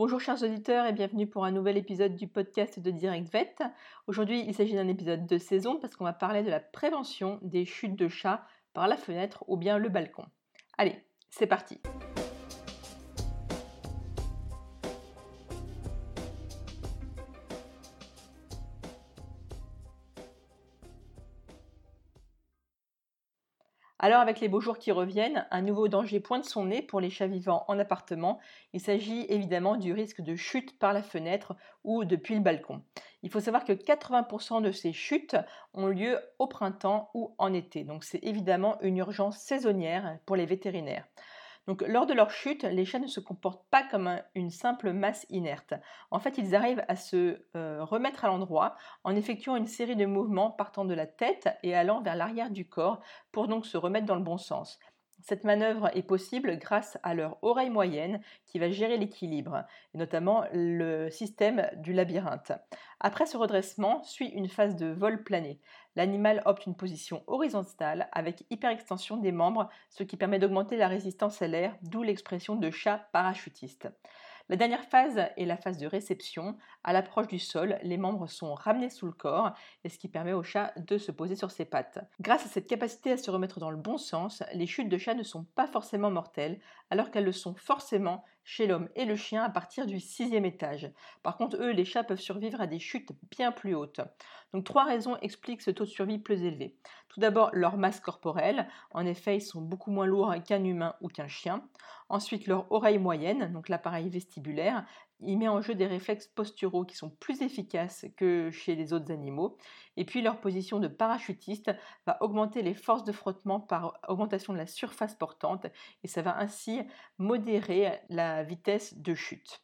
Bonjour chers auditeurs et bienvenue pour un nouvel épisode du podcast de Direct Vet. Aujourd'hui il s'agit d'un épisode de saison parce qu'on va parler de la prévention des chutes de chats par la fenêtre ou bien le balcon. Allez, c'est parti Alors avec les beaux jours qui reviennent, un nouveau danger pointe son nez pour les chats vivants en appartement. Il s'agit évidemment du risque de chute par la fenêtre ou depuis le balcon. Il faut savoir que 80% de ces chutes ont lieu au printemps ou en été. Donc c'est évidemment une urgence saisonnière pour les vétérinaires. Lors de leur chute, les chats ne se comportent pas comme une simple masse inerte. En fait, ils arrivent à se euh, remettre à l'endroit en effectuant une série de mouvements partant de la tête et allant vers l'arrière du corps pour donc se remettre dans le bon sens. Cette manœuvre est possible grâce à leur oreille moyenne qui va gérer l'équilibre, et notamment le système du labyrinthe. Après ce redressement, suit une phase de vol plané. L'animal opte une position horizontale avec hyperextension des membres, ce qui permet d'augmenter la résistance à l'air, d'où l'expression de chat parachutiste. La dernière phase est la phase de réception. À l'approche du sol, les membres sont ramenés sous le corps, ce qui permet au chat de se poser sur ses pattes. Grâce à cette capacité à se remettre dans le bon sens, les chutes de chat ne sont pas forcément mortelles, alors qu'elles le sont forcément chez l'homme et le chien à partir du sixième étage. Par contre, eux, les chats peuvent survivre à des chutes bien plus hautes. Donc trois raisons expliquent ce taux de survie plus élevé. Tout d'abord, leur masse corporelle. En effet, ils sont beaucoup moins lourds qu'un humain ou qu'un chien. Ensuite, leur oreille moyenne, donc l'appareil vestibulaire, il met en jeu des réflexes posturaux qui sont plus efficaces que chez les autres animaux. Et puis leur position de parachutiste va augmenter les forces de frottement par augmentation de la surface portante et ça va ainsi modérer la vitesse de chute.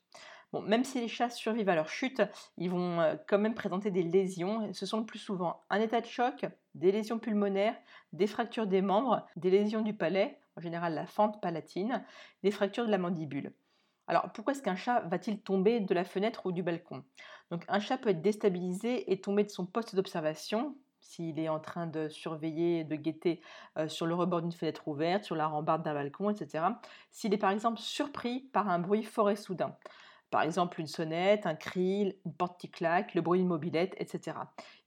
Même si les chats survivent à leur chute, ils vont euh, quand même présenter des lésions. Ce sont le plus souvent un état de choc, des lésions pulmonaires, des fractures des membres, des lésions du palais, en général la fente palatine, des fractures de la mandibule. Alors pourquoi est-ce qu'un chat va-t-il tomber de la fenêtre ou du balcon? Donc un chat peut être déstabilisé et tomber de son poste d'observation s'il est en train de surveiller, de guetter euh, sur le rebord d'une fenêtre ouverte, sur la rambarde d'un balcon, etc. S'il est par exemple surpris par un bruit fort et soudain. Par exemple une sonnette, un cri, une porte qui claque, le bruit d'une mobilette, etc.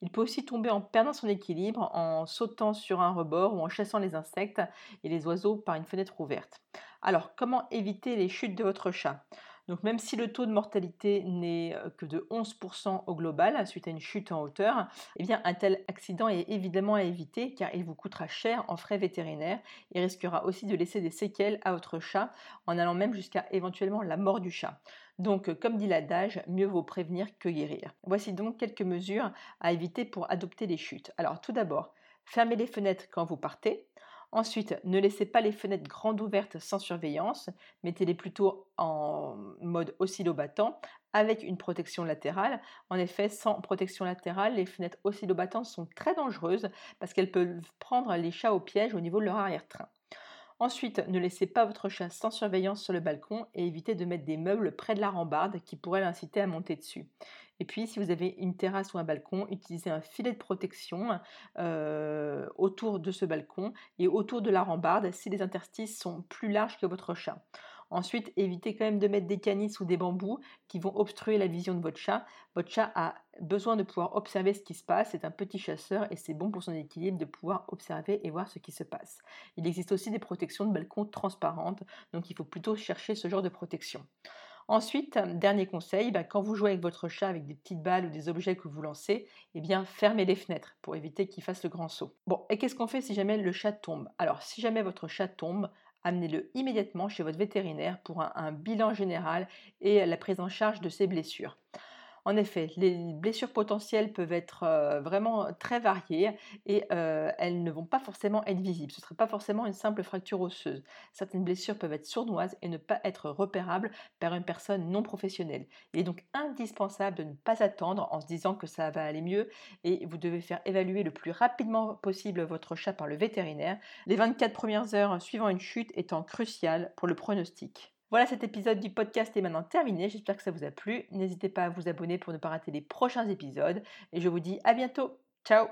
Il peut aussi tomber en perdant son équilibre, en sautant sur un rebord ou en chassant les insectes et les oiseaux par une fenêtre ouverte. Alors, comment éviter les chutes de votre chat? Donc même si le taux de mortalité n'est euh, que de 11% au global suite à une chute en hauteur, eh bien un tel accident est évidemment à éviter car il vous coûtera cher en frais vétérinaires et risquera aussi de laisser des séquelles à votre chat en allant même jusqu'à éventuellement la mort du chat. Donc, comme dit l'adage, mieux vaut prévenir que guérir. Voici donc quelques mesures à éviter pour adopter les chutes. Alors, tout d'abord, fermez les fenêtres quand vous partez. Ensuite, ne laissez pas les fenêtres grandes ouvertes sans surveillance, mettez-les plutôt en mode oscillobattant avec une protection latérale. En effet, sans protection latérale, les fenêtres oscillobattantes sont très dangereuses parce qu'elles peuvent prendre les chats au piège au niveau de leur arrière-train. Ensuite, ne laissez pas votre chat sans surveillance sur le balcon et évitez de mettre des meubles près de la rambarde qui pourraient l'inciter à monter dessus. Et puis, si vous avez une terrasse ou un balcon, utilisez un filet de protection euh, autour de ce balcon et autour de la rambarde si les interstices sont plus larges que votre chat. Ensuite, évitez quand même de mettre des canisses ou des bambous qui vont obstruer la vision de votre chat. Votre chat a besoin de pouvoir observer ce qui se passe. C'est un petit chasseur et c'est bon pour son équilibre de pouvoir observer et voir ce qui se passe. Il existe aussi des protections de balcon transparentes, donc il faut plutôt chercher ce genre de protection. Ensuite, dernier conseil, bah, quand vous jouez avec votre chat avec des petites balles ou des objets que vous lancez, eh bien fermez les fenêtres pour éviter qu'il fasse le grand saut. Bon, et qu'est-ce qu'on fait si jamais le chat tombe? Alors, si jamais votre chat tombe, amenez-le immédiatement chez votre vétérinaire pour un, bilan général et la prise en charge de ses blessures. En effet, les blessures potentielles peuvent être euh, vraiment très variées et euh, elles ne vont pas forcément être visibles. Ce ne serait pas forcément une simple fracture osseuse. Certaines blessures peuvent être sournoises et ne pas être repérables par une personne non professionnelle. Il est donc indispensable de ne pas attendre en se disant que ça va aller mieux et vous devez faire évaluer le plus rapidement possible votre chat par le vétérinaire, les 24 premières heures suivant une chute étant cruciales pour le pronostic. Voilà, cet épisode du podcast est maintenant terminé. J'espère que ça vous a plu. N'hésitez pas à vous abonner pour ne pas rater les prochains épisodes. Et je vous dis à bientôt. Ciao